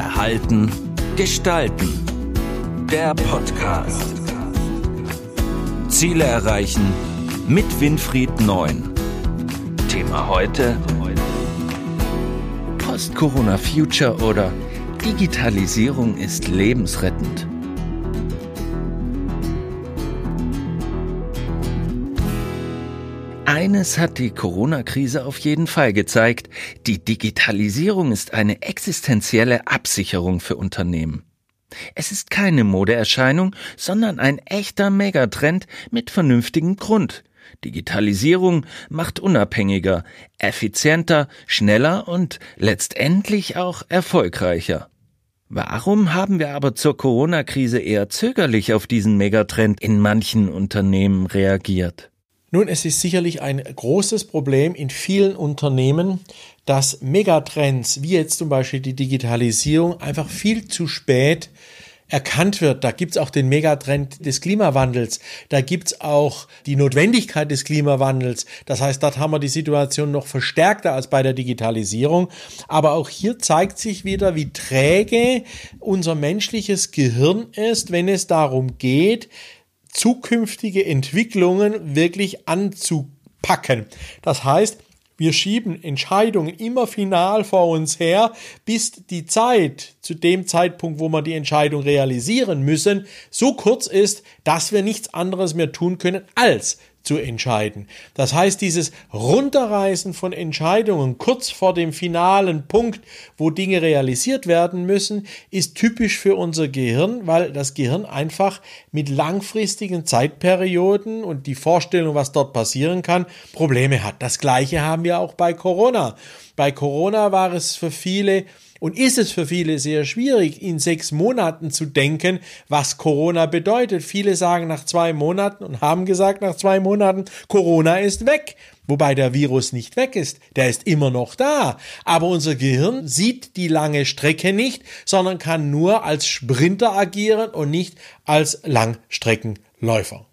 Verhalten, Gestalten. Der Podcast. Ziele erreichen mit Winfried Neun. Thema heute: Post-Corona Future oder Digitalisierung ist lebensrettend. Eines hat die Corona-Krise auf jeden Fall gezeigt. Die Digitalisierung ist eine existenzielle Absicherung für Unternehmen. Es ist keine Modeerscheinung, sondern ein echter Megatrend mit vernünftigem Grund. Digitalisierung macht unabhängiger, effizienter, schneller und letztendlich auch erfolgreicher. Warum haben wir aber zur Corona-Krise eher zögerlich auf diesen Megatrend in manchen Unternehmen reagiert? Nun, es ist sicherlich ein großes Problem in vielen Unternehmen, dass Megatrends, wie jetzt zum Beispiel die Digitalisierung, einfach viel zu spät erkannt wird. Da gibt's auch den Megatrend des Klimawandels. Da gibt's auch die Notwendigkeit des Klimawandels. Das heißt, dort haben wir die Situation noch verstärkter als bei der Digitalisierung. Aber auch hier zeigt sich wieder, wie träge unser menschliches Gehirn ist, wenn es darum geht, zukünftige Entwicklungen wirklich anzupacken. Das heißt, wir schieben Entscheidungen immer final vor uns her, bis die Zeit zu dem Zeitpunkt, wo wir die Entscheidung realisieren müssen, so kurz ist, dass wir nichts anderes mehr tun können, als zu entscheiden. Das heißt, dieses Runterreißen von Entscheidungen kurz vor dem finalen Punkt, wo Dinge realisiert werden müssen, ist typisch für unser Gehirn, weil das Gehirn einfach mit langfristigen Zeitperioden und die Vorstellung, was dort passieren kann, Probleme hat. Das gleiche haben wir auch bei Corona. Bei Corona war es für viele und ist es für viele sehr schwierig, in sechs Monaten zu denken, was Corona bedeutet. Viele sagen nach zwei Monaten und haben gesagt nach zwei Monaten, Corona ist weg. Wobei der Virus nicht weg ist, der ist immer noch da. Aber unser Gehirn sieht die lange Strecke nicht, sondern kann nur als Sprinter agieren und nicht als Langstreckenläufer.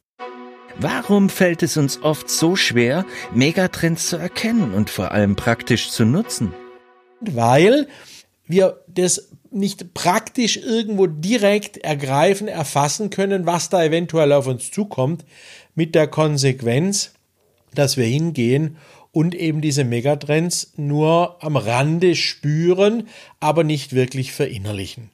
Warum fällt es uns oft so schwer, Megatrends zu erkennen und vor allem praktisch zu nutzen? Weil wir das nicht praktisch irgendwo direkt ergreifen, erfassen können, was da eventuell auf uns zukommt, mit der Konsequenz, dass wir hingehen und eben diese Megatrends nur am Rande spüren, aber nicht wirklich verinnerlichen.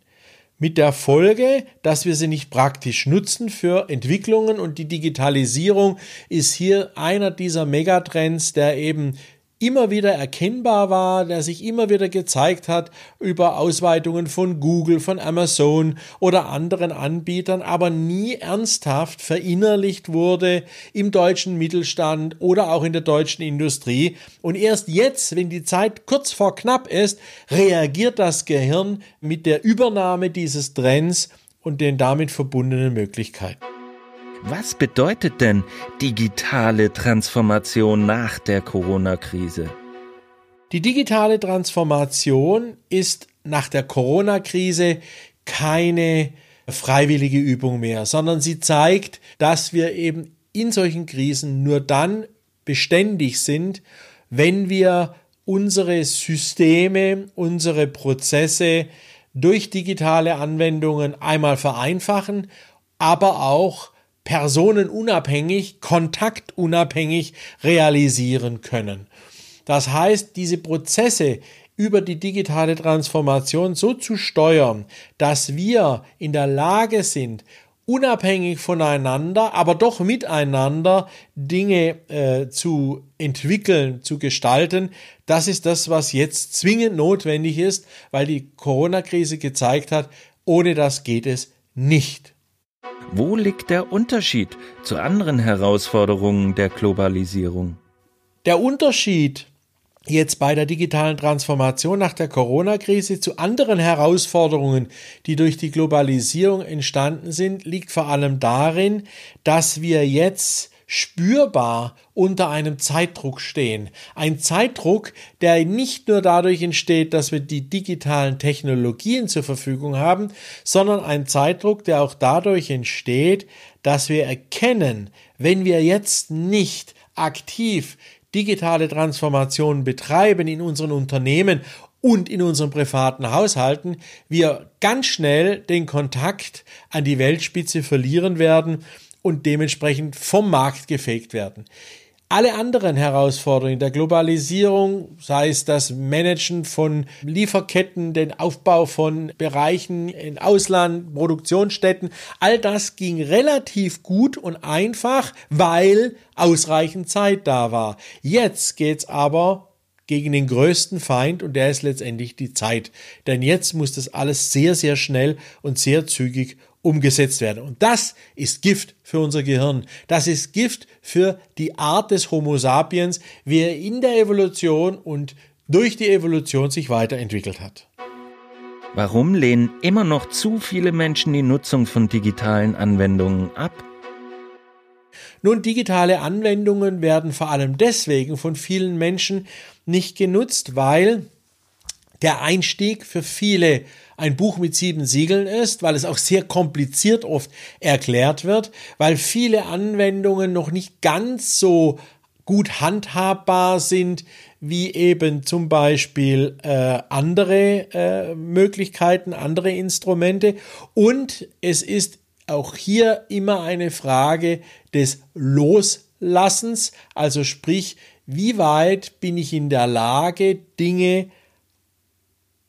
Mit der Folge, dass wir sie nicht praktisch nutzen für Entwicklungen und die Digitalisierung ist hier einer dieser Megatrends, der eben immer wieder erkennbar war, der sich immer wieder gezeigt hat über Ausweitungen von Google, von Amazon oder anderen Anbietern, aber nie ernsthaft verinnerlicht wurde im deutschen Mittelstand oder auch in der deutschen Industrie. Und erst jetzt, wenn die Zeit kurz vor knapp ist, reagiert das Gehirn mit der Übernahme dieses Trends und den damit verbundenen Möglichkeiten. Was bedeutet denn digitale Transformation nach der Corona-Krise? Die digitale Transformation ist nach der Corona-Krise keine freiwillige Übung mehr, sondern sie zeigt, dass wir eben in solchen Krisen nur dann beständig sind, wenn wir unsere Systeme, unsere Prozesse durch digitale Anwendungen einmal vereinfachen, aber auch personenunabhängig, kontaktunabhängig realisieren können. Das heißt, diese Prozesse über die digitale Transformation so zu steuern, dass wir in der Lage sind, unabhängig voneinander, aber doch miteinander Dinge äh, zu entwickeln, zu gestalten, das ist das, was jetzt zwingend notwendig ist, weil die Corona-Krise gezeigt hat, ohne das geht es nicht. Wo liegt der Unterschied zu anderen Herausforderungen der Globalisierung? Der Unterschied jetzt bei der digitalen Transformation nach der Corona-Krise zu anderen Herausforderungen, die durch die Globalisierung entstanden sind, liegt vor allem darin, dass wir jetzt spürbar unter einem Zeitdruck stehen. Ein Zeitdruck, der nicht nur dadurch entsteht, dass wir die digitalen Technologien zur Verfügung haben, sondern ein Zeitdruck, der auch dadurch entsteht, dass wir erkennen, wenn wir jetzt nicht aktiv digitale Transformationen betreiben in unseren Unternehmen und in unseren privaten Haushalten wir ganz schnell den Kontakt an die Weltspitze verlieren werden und dementsprechend vom Markt gefegt werden. Alle anderen Herausforderungen der Globalisierung, sei es das Managen von Lieferketten, den Aufbau von Bereichen in Ausland, Produktionsstätten, all das ging relativ gut und einfach, weil ausreichend Zeit da war. Jetzt geht's aber gegen den größten Feind und der ist letztendlich die Zeit. Denn jetzt muss das alles sehr, sehr schnell und sehr zügig umgesetzt werden. Und das ist Gift für unser Gehirn. Das ist Gift für die Art des Homo sapiens, wie er in der Evolution und durch die Evolution sich weiterentwickelt hat. Warum lehnen immer noch zu viele Menschen die Nutzung von digitalen Anwendungen ab? Nun, digitale Anwendungen werden vor allem deswegen von vielen Menschen nicht genutzt, weil der Einstieg für viele ein Buch mit sieben Siegeln ist, weil es auch sehr kompliziert oft erklärt wird, weil viele Anwendungen noch nicht ganz so gut handhabbar sind wie eben zum Beispiel äh, andere äh, Möglichkeiten, andere Instrumente. Und es ist auch hier immer eine Frage des Loslassens, also sprich, wie weit bin ich in der Lage, Dinge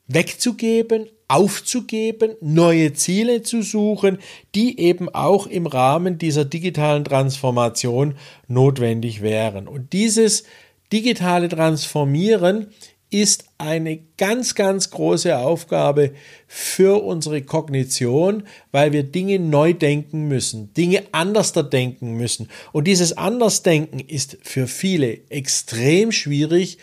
wegzugeben, aufzugeben, neue Ziele zu suchen, die eben auch im Rahmen dieser digitalen Transformation notwendig wären. Und dieses digitale Transformieren ist eine ganz, ganz große Aufgabe für unsere Kognition, weil wir Dinge neu denken müssen, Dinge anders denken müssen. Und dieses Andersdenken ist für viele extrem schwierig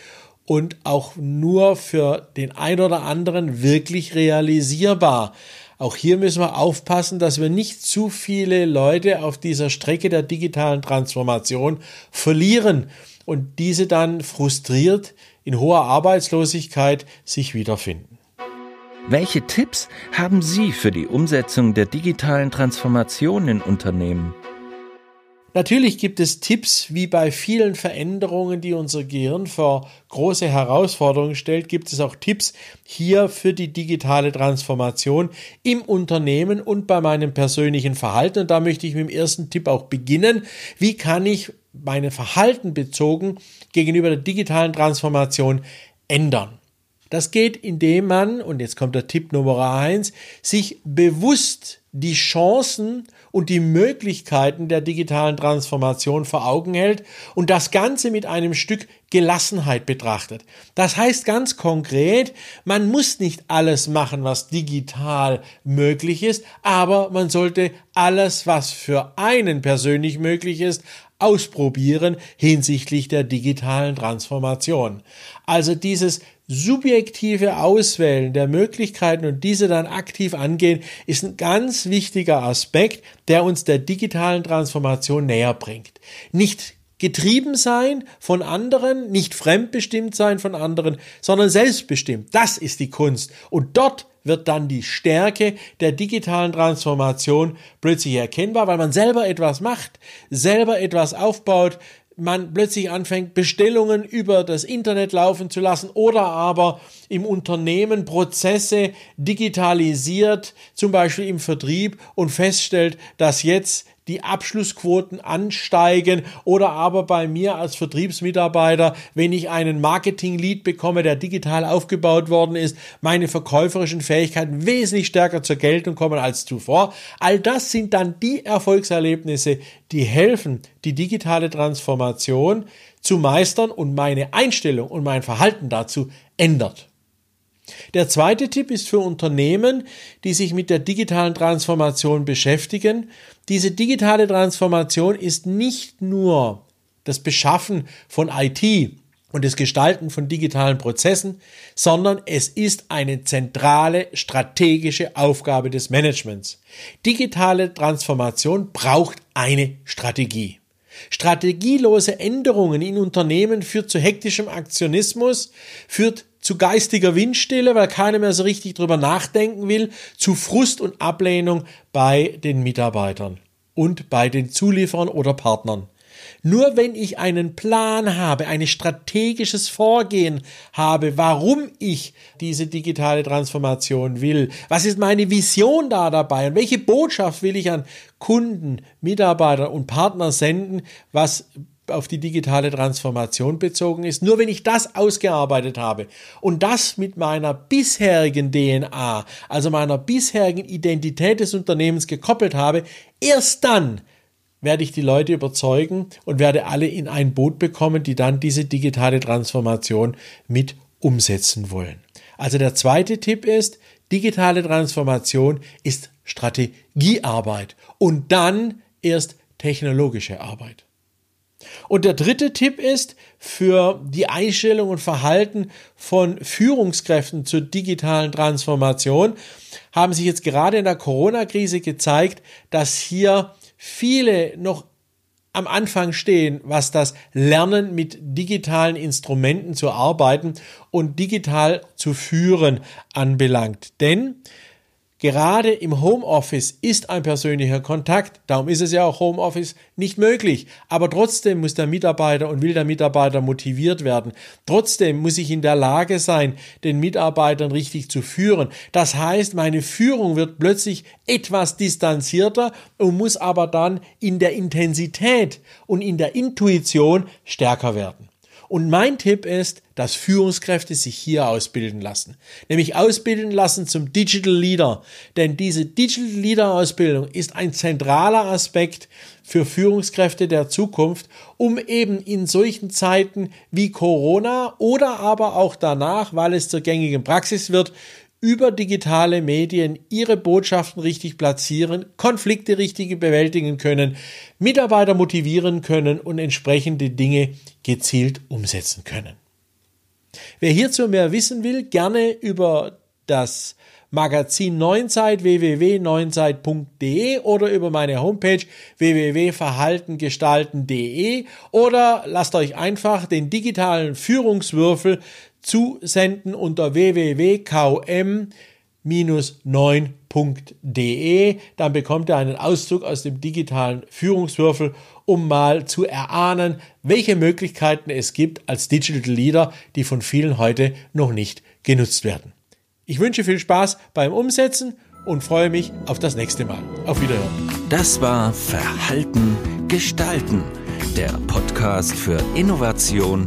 und auch nur für den ein oder anderen wirklich realisierbar. Auch hier müssen wir aufpassen, dass wir nicht zu viele Leute auf dieser Strecke der digitalen Transformation verlieren und diese dann frustriert in hoher Arbeitslosigkeit sich wiederfinden. Welche Tipps haben Sie für die Umsetzung der digitalen Transformation in Unternehmen? Natürlich gibt es Tipps, wie bei vielen Veränderungen, die unser Gehirn vor große Herausforderungen stellt, gibt es auch Tipps hier für die digitale Transformation im Unternehmen und bei meinem persönlichen Verhalten. Und da möchte ich mit dem ersten Tipp auch beginnen. Wie kann ich meine Verhalten bezogen gegenüber der digitalen Transformation ändern? Das geht, indem man, und jetzt kommt der Tipp Nummer eins, sich bewusst die Chancen und die Möglichkeiten der digitalen Transformation vor Augen hält und das Ganze mit einem Stück Gelassenheit betrachtet. Das heißt ganz konkret, man muss nicht alles machen, was digital möglich ist, aber man sollte alles, was für einen persönlich möglich ist, ausprobieren hinsichtlich der digitalen Transformation. Also dieses subjektive Auswählen der Möglichkeiten und diese dann aktiv angehen, ist ein ganz wichtiger Aspekt, der uns der digitalen Transformation näher bringt. Nicht getrieben sein von anderen, nicht fremdbestimmt sein von anderen, sondern selbstbestimmt. Das ist die Kunst. Und dort wird dann die Stärke der digitalen Transformation plötzlich erkennbar, weil man selber etwas macht, selber etwas aufbaut, man plötzlich anfängt, Bestellungen über das Internet laufen zu lassen oder aber im Unternehmen Prozesse digitalisiert, zum Beispiel im Vertrieb und feststellt, dass jetzt die Abschlussquoten ansteigen oder aber bei mir als Vertriebsmitarbeiter, wenn ich einen Marketing-Lead bekomme, der digital aufgebaut worden ist, meine verkäuferischen Fähigkeiten wesentlich stärker zur Geltung kommen als zuvor. All das sind dann die Erfolgserlebnisse, die helfen, die digitale Transformation zu meistern und meine Einstellung und mein Verhalten dazu ändert. Der zweite Tipp ist für Unternehmen, die sich mit der digitalen Transformation beschäftigen. Diese digitale Transformation ist nicht nur das Beschaffen von IT und das Gestalten von digitalen Prozessen, sondern es ist eine zentrale strategische Aufgabe des Managements. Digitale Transformation braucht eine Strategie. Strategielose Änderungen in Unternehmen führt zu hektischem Aktionismus, führt zu geistiger Windstille, weil keiner mehr so richtig drüber nachdenken will, zu Frust und Ablehnung bei den Mitarbeitern und bei den Zulieferern oder Partnern. Nur wenn ich einen Plan habe, ein strategisches Vorgehen habe, warum ich diese digitale Transformation will, was ist meine Vision da dabei und welche Botschaft will ich an Kunden, Mitarbeiter und Partner senden, was auf die digitale Transformation bezogen ist. Nur wenn ich das ausgearbeitet habe und das mit meiner bisherigen DNA, also meiner bisherigen Identität des Unternehmens gekoppelt habe, erst dann werde ich die Leute überzeugen und werde alle in ein Boot bekommen, die dann diese digitale Transformation mit umsetzen wollen. Also der zweite Tipp ist, digitale Transformation ist Strategiearbeit und dann erst technologische Arbeit. Und der dritte Tipp ist für die Einstellung und Verhalten von Führungskräften zur digitalen Transformation haben sich jetzt gerade in der Corona-Krise gezeigt, dass hier viele noch am Anfang stehen, was das Lernen mit digitalen Instrumenten zu arbeiten und digital zu führen anbelangt. Denn Gerade im Homeoffice ist ein persönlicher Kontakt, darum ist es ja auch Homeoffice nicht möglich. Aber trotzdem muss der Mitarbeiter und will der Mitarbeiter motiviert werden. Trotzdem muss ich in der Lage sein, den Mitarbeitern richtig zu führen. Das heißt, meine Führung wird plötzlich etwas distanzierter und muss aber dann in der Intensität und in der Intuition stärker werden. Und mein Tipp ist, dass Führungskräfte sich hier ausbilden lassen. Nämlich ausbilden lassen zum Digital Leader. Denn diese Digital Leader Ausbildung ist ein zentraler Aspekt für Führungskräfte der Zukunft, um eben in solchen Zeiten wie Corona oder aber auch danach, weil es zur gängigen Praxis wird, über digitale Medien ihre Botschaften richtig platzieren, Konflikte richtig bewältigen können, Mitarbeiter motivieren können und entsprechende Dinge gezielt umsetzen können. Wer hierzu mehr wissen will, gerne über das Magazin Neunzeit www.neunzeit.de oder über meine Homepage www.verhaltengestalten.de oder lasst euch einfach den digitalen Führungswürfel zusenden unter www.km-9.de. Dann bekommt ihr einen Auszug aus dem digitalen Führungswürfel, um mal zu erahnen, welche Möglichkeiten es gibt als Digital Leader, die von vielen heute noch nicht genutzt werden. Ich wünsche viel Spaß beim Umsetzen und freue mich auf das nächste Mal. Auf Wiederhören. Das war Verhalten gestalten, der Podcast für Innovation,